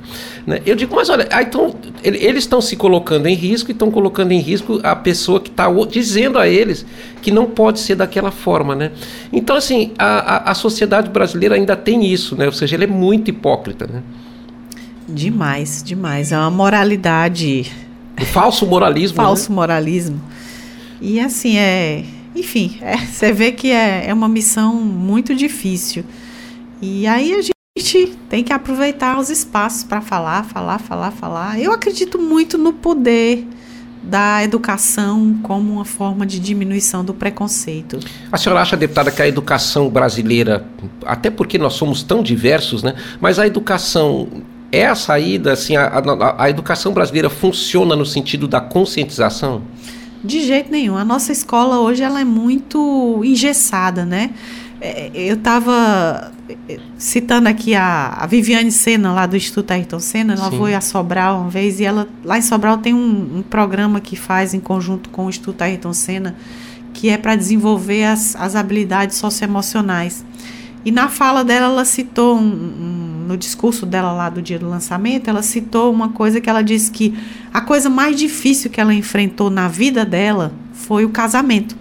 Speaker 2: Né? Eu digo, mas olha, ah, então eles estão se colocando em risco e estão colocando em risco a pessoa que está dizendo a eles que não pode ser daquela forma. Né? Então, assim, a, a, a sociedade brasileira ainda tem isso, né? ou seja, ela é muito hipócrita. Né?
Speaker 4: Demais, demais. É uma moralidade.
Speaker 2: O falso moralismo.
Speaker 4: falso né? moralismo. E assim, é enfim, é, você vê que é, é uma missão muito difícil. E aí a gente tem que aproveitar os espaços para falar, falar, falar, falar. Eu acredito muito no poder da educação como uma forma de diminuição do preconceito.
Speaker 2: A senhora acha, deputada, que a educação brasileira, até porque nós somos tão diversos, né? Mas a educação é a saída, assim, a, a, a educação brasileira funciona no sentido da conscientização?
Speaker 4: De jeito nenhum. A nossa escola hoje ela é muito engessada, né? É, eu estava é, citando aqui a, a, Viviane Sena, lá do Instituto Ayrton Senna, ela Sim. foi a Sobral uma vez, e ela lá em Sobral tem um, um programa que faz em conjunto com o Instituto Ayrton Senna, que é para desenvolver as, as habilidades socioemocionais. E na fala dela, ela citou um, um no discurso dela lá do dia do lançamento, ela citou uma coisa que ela disse que a coisa mais difícil que ela enfrentou na vida dela foi o casamento.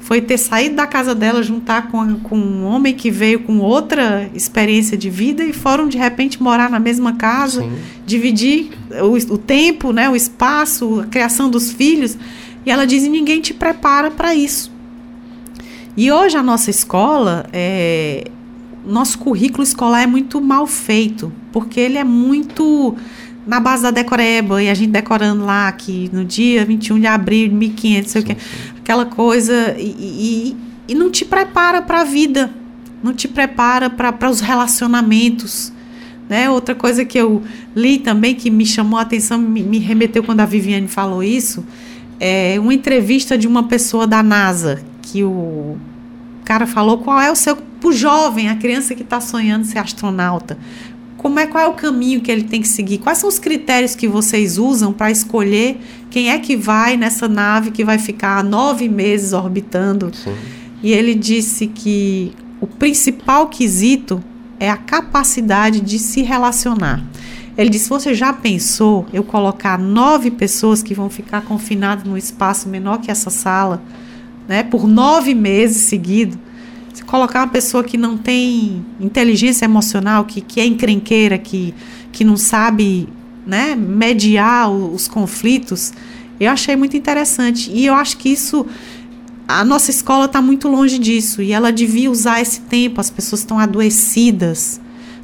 Speaker 4: Foi ter saído da casa dela, juntar com, com um homem que veio com outra experiência de vida e foram de repente morar na mesma casa, Sim. dividir o, o tempo, né, o espaço, a criação dos filhos. E ela diz: e ninguém te prepara para isso. E hoje a nossa escola, é, nosso currículo escolar é muito mal feito, porque ele é muito na base da decoreba, e a gente decorando lá que no dia 21 de abril de 1500, sei o que, aquela coisa, e, e, e não te prepara para a vida, não te prepara para os relacionamentos. Né? Outra coisa que eu li também que me chamou a atenção, me, me remeteu quando a Viviane falou isso, é uma entrevista de uma pessoa da NASA, que o cara falou qual é o seu para o jovem, a criança que está sonhando ser astronauta, como é qual é o caminho que ele tem que seguir? Quais são os critérios que vocês usam para escolher quem é que vai nessa nave que vai ficar nove meses orbitando? Sim. E ele disse que o principal quesito é a capacidade de se relacionar. Ele disse: Você já pensou eu colocar nove pessoas que vão ficar confinadas num espaço menor que essa sala, né, por nove meses seguidos? Se colocar uma pessoa que não tem inteligência emocional, que, que é encrenqueira, que, que não sabe né, mediar os conflitos, eu achei muito interessante. E eu acho que isso. A nossa escola está muito longe disso e ela devia usar esse tempo. As pessoas estão adoecidas.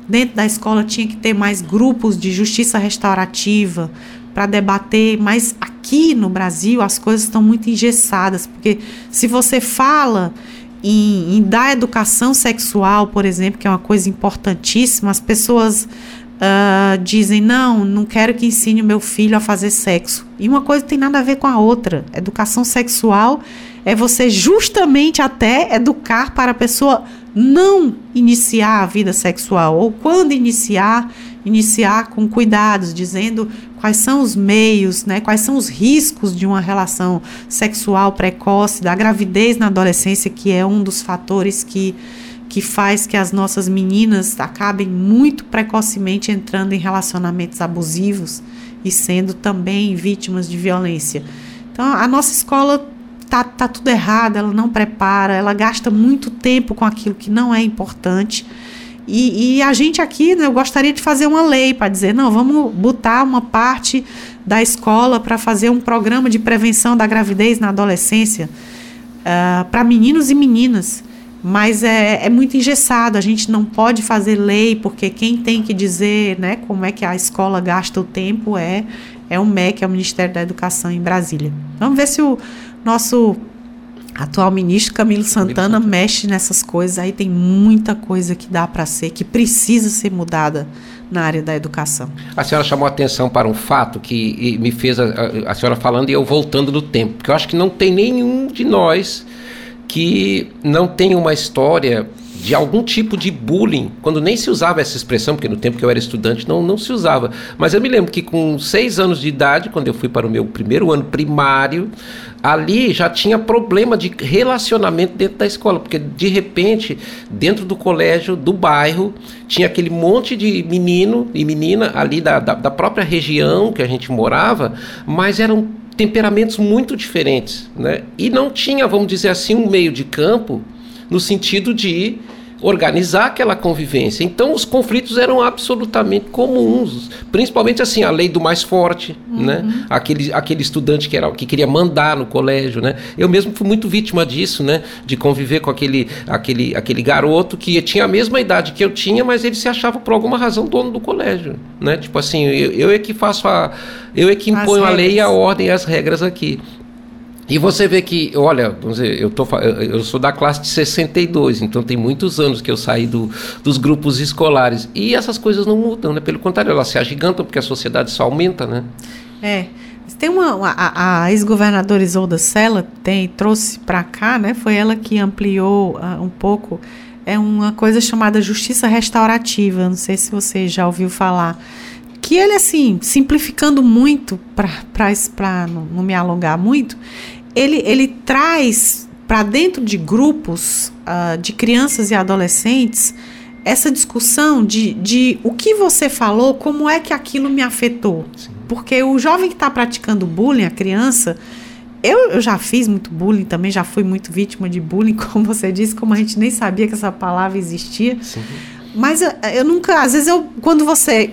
Speaker 4: Dentro da escola tinha que ter mais grupos de justiça restaurativa para debater, mas aqui no Brasil as coisas estão muito engessadas, porque se você fala em, em dar educação sexual, por exemplo, que é uma coisa importantíssima, as pessoas uh, dizem: não, não quero que ensine o meu filho a fazer sexo. E uma coisa tem nada a ver com a outra. Educação sexual é você justamente até educar para a pessoa não iniciar a vida sexual, ou quando iniciar, iniciar com cuidados, dizendo quais são os meios, né, quais são os riscos de uma relação sexual precoce, da gravidez na adolescência, que é um dos fatores que que faz que as nossas meninas acabem muito precocemente entrando em relacionamentos abusivos e sendo também vítimas de violência. Então, a nossa escola tá, tá tudo errado, ela não prepara, ela gasta muito tempo com aquilo que não é importante. E, e a gente aqui, né, eu gostaria de fazer uma lei para dizer, não, vamos botar uma parte da escola para fazer um programa de prevenção da gravidez na adolescência uh, ah, para meninos e meninas mas é, é muito engessado, a gente não pode fazer lei, porque quem tem que dizer né, como é que a escola gasta o tempo é, é o MEC, é o Ministério da Educação em Brasília. Vamos ver se o nosso atual ministro Camilo Santana, Camilo mexe nessas coisas, aí tem muita coisa que dá para ser, que precisa ser mudada na área da educação.
Speaker 2: A senhora chamou a atenção para um fato que me fez a, a, a senhora falando e eu voltando no tempo, porque eu acho que não tem nenhum de nós que não tem uma história de algum tipo de bullying, quando nem se usava essa expressão, porque no tempo que eu era estudante não, não se usava. Mas eu me lembro que com seis anos de idade, quando eu fui para o meu primeiro ano primário, ali já tinha problema de relacionamento dentro da escola, porque de repente, dentro do colégio, do bairro, tinha aquele monte de menino e menina ali da, da, da própria região que a gente morava, mas eram temperamentos muito diferentes, né? E não tinha, vamos dizer assim, um meio de campo no sentido de organizar aquela convivência. Então os conflitos eram absolutamente comuns, principalmente assim a lei do mais forte, uhum. né? Aquele, aquele estudante que era que queria mandar no colégio, né? Eu mesmo fui muito vítima disso, né? De conviver com aquele aquele aquele garoto que tinha a mesma idade que eu tinha, mas ele se achava por alguma razão dono do colégio, né? Tipo assim, eu, eu é que faço a eu é que imponho a lei, a ordem e as regras aqui. E você vê que, olha, vamos dizer, eu, tô, eu sou da classe de 62, então tem muitos anos que eu saí do, dos grupos escolares. E essas coisas não mudam, né? Pelo contrário, elas se agigantam porque a sociedade só aumenta, né?
Speaker 4: É. Tem uma. A, a ex-governadora Isolda Sela tem, trouxe para cá, né? Foi ela que ampliou uh, um pouco. É uma coisa chamada justiça restaurativa. Não sei se você já ouviu falar que ele assim simplificando muito para não, não me alongar muito ele, ele traz para dentro de grupos uh, de crianças e adolescentes essa discussão de, de o que você falou, como é que aquilo me afetou. Sim. Porque o jovem que está praticando bullying, a criança, eu, eu já fiz muito bullying, também já fui muito vítima de bullying, como você disse, como a gente nem sabia que essa palavra existia. Sim. Mas eu, eu nunca, às vezes eu, quando você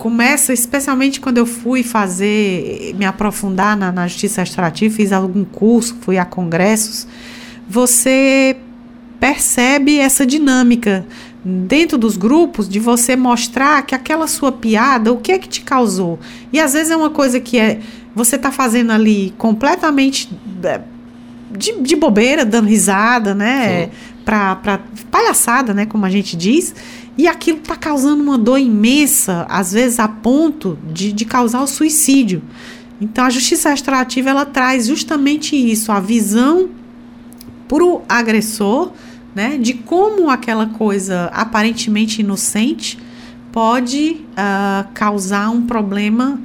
Speaker 4: começa, especialmente quando eu fui fazer, me aprofundar na, na justiça extrativa, fiz algum curso, fui a congressos, você percebe essa dinâmica dentro dos grupos de você mostrar que aquela sua piada, o que é que te causou? E às vezes é uma coisa que é você está fazendo ali completamente é, de, de, bobeira, dando risada, né? Para palhaçada, né? Como a gente diz. E aquilo está causando uma dor imensa, às vezes a ponto de, de causar o suicídio. Então a justiça restaurativa ela traz justamente isso, a visão para o agressor, né, de como aquela coisa aparentemente inocente pode uh, causar um problema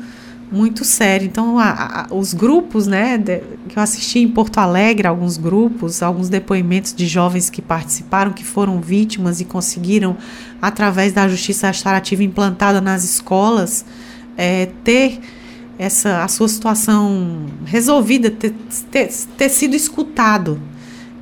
Speaker 4: muito sério. Então, a, a, os grupos, né, de, que eu assisti em Porto Alegre, alguns grupos, alguns depoimentos de jovens que participaram, que foram vítimas e conseguiram, através da justiça restaurativa implantada nas escolas, é, ter essa a sua situação resolvida, ter, ter, ter sido escutado,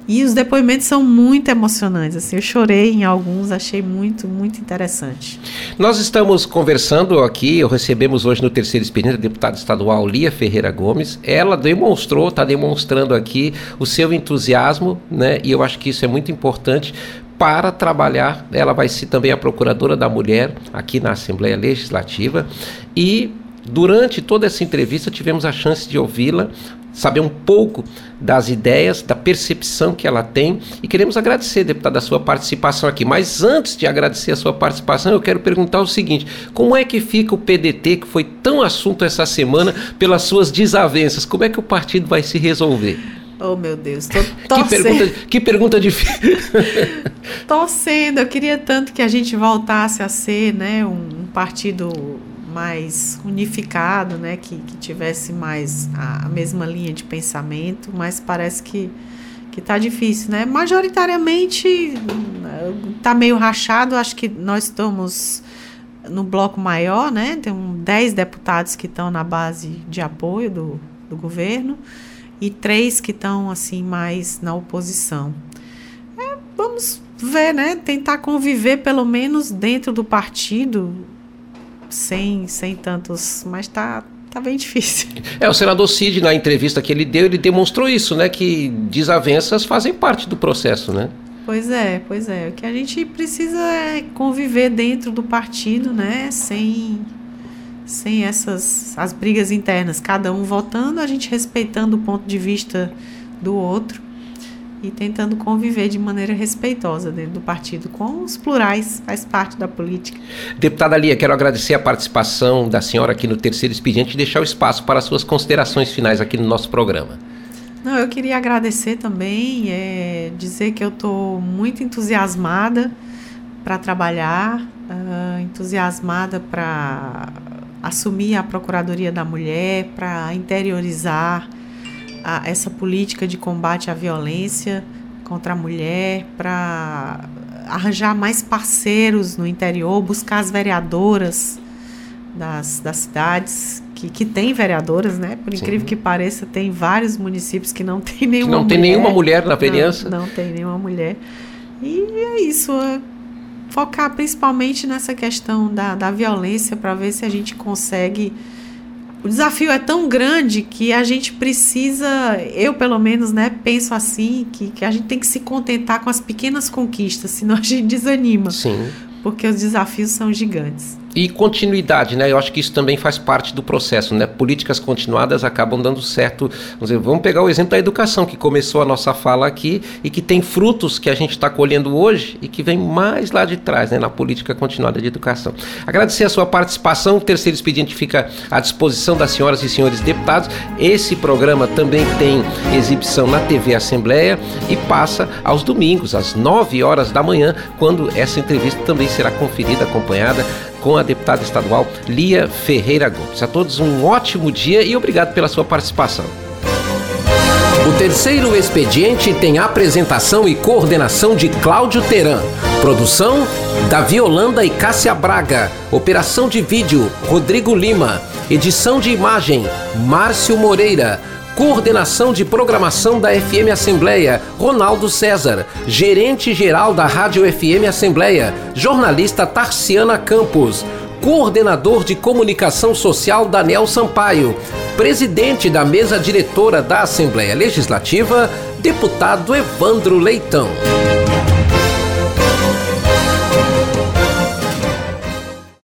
Speaker 4: e os depoimentos são muito emocionantes. Assim, eu chorei em alguns, achei muito, muito interessante.
Speaker 2: Nós estamos conversando aqui, recebemos hoje no terceiro expediente a deputada estadual Lia Ferreira Gomes. Ela demonstrou, está demonstrando aqui o seu entusiasmo, né? E eu acho que isso é muito importante para trabalhar. Ela vai ser também a procuradora da mulher aqui na Assembleia Legislativa e Durante toda essa entrevista tivemos a chance de ouvi-la, saber um pouco das ideias, da percepção que ela tem e queremos agradecer, deputada, a sua participação aqui. Mas antes de agradecer a sua participação, eu quero perguntar o seguinte: como é que fica o PDT, que foi tão assunto essa semana, pelas suas desavenças? Como é que o partido vai se resolver?
Speaker 4: Oh, meu Deus, tô
Speaker 2: que pergunta, que pergunta difícil.
Speaker 4: torcendo, eu queria tanto que a gente voltasse a ser né, um, um partido mais unificado, né, que, que tivesse mais a, a, mesma linha de pensamento, mas parece que que tá difícil, né? Majoritariamente tá meio rachado, acho que nós estamos no bloco maior, né? Tem um 10 deputados que estão na base de apoio do, do governo e três que estão assim mais na oposição. É, vamos ver, né? Tentar conviver pelo menos dentro do partido sem, sem tantos. Mas tá, tá bem difícil.
Speaker 2: É, o senador Cid, na entrevista que ele deu, ele demonstrou isso, né? Que desavenças fazem parte do processo, né?
Speaker 4: Pois é, pois é. O que a gente precisa é conviver dentro do partido, né? Sem, sem essas as brigas internas. Cada um votando, a gente respeitando o ponto de vista do outro e tentando conviver de maneira respeitosa dentro do partido com os plurais, faz parte da política.
Speaker 2: Deputada Lia, quero agradecer a participação da senhora aqui no terceiro expediente e deixar o espaço para suas considerações finais aqui no nosso programa.
Speaker 4: Não, eu queria agradecer também, é, dizer que eu estou muito entusiasmada para trabalhar, uh, entusiasmada para assumir a Procuradoria da Mulher, para interiorizar a, essa política de combate à violência contra a mulher, para arranjar mais parceiros no interior, buscar as vereadoras das, das cidades que, que têm vereadoras, né? Por incrível Sim. que pareça, tem vários municípios que não tem nenhuma
Speaker 2: que não tem nenhuma mulher na vereança.
Speaker 4: Não, não tem nenhuma mulher. E é isso, é focar principalmente nessa questão da, da violência para ver se a gente consegue o desafio é tão grande que a gente precisa, eu pelo menos, né, penso assim, que, que a gente tem que se contentar com as pequenas conquistas, senão a gente desanima.
Speaker 2: Sim.
Speaker 4: Porque os desafios são gigantes.
Speaker 2: E continuidade, né? Eu acho que isso também faz parte do processo, né? Políticas continuadas acabam dando certo. Vamos, dizer, vamos pegar o exemplo da educação, que começou a nossa fala aqui e que tem frutos que a gente está colhendo hoje e que vem mais lá de trás, né? Na política continuada de educação. Agradecer a sua participação. O terceiro expediente fica à disposição das senhoras e senhores deputados. Esse programa também tem exibição na TV Assembleia e passa aos domingos, às 9 horas da manhã, quando essa entrevista também será conferida, acompanhada com a deputada estadual Lia Ferreira Gomes. A todos um ótimo dia e obrigado pela sua participação.
Speaker 1: O terceiro expediente tem apresentação e coordenação de Cláudio Teran. Produção: Davi Holanda e Cássia Braga. Operação de vídeo: Rodrigo Lima. Edição de imagem: Márcio Moreira. Coordenação de Programação da FM Assembleia, Ronaldo César. Gerente-geral da Rádio FM Assembleia, jornalista Tarciana Campos. Coordenador de Comunicação Social, Daniel Sampaio. Presidente da mesa diretora da Assembleia Legislativa, deputado Evandro Leitão.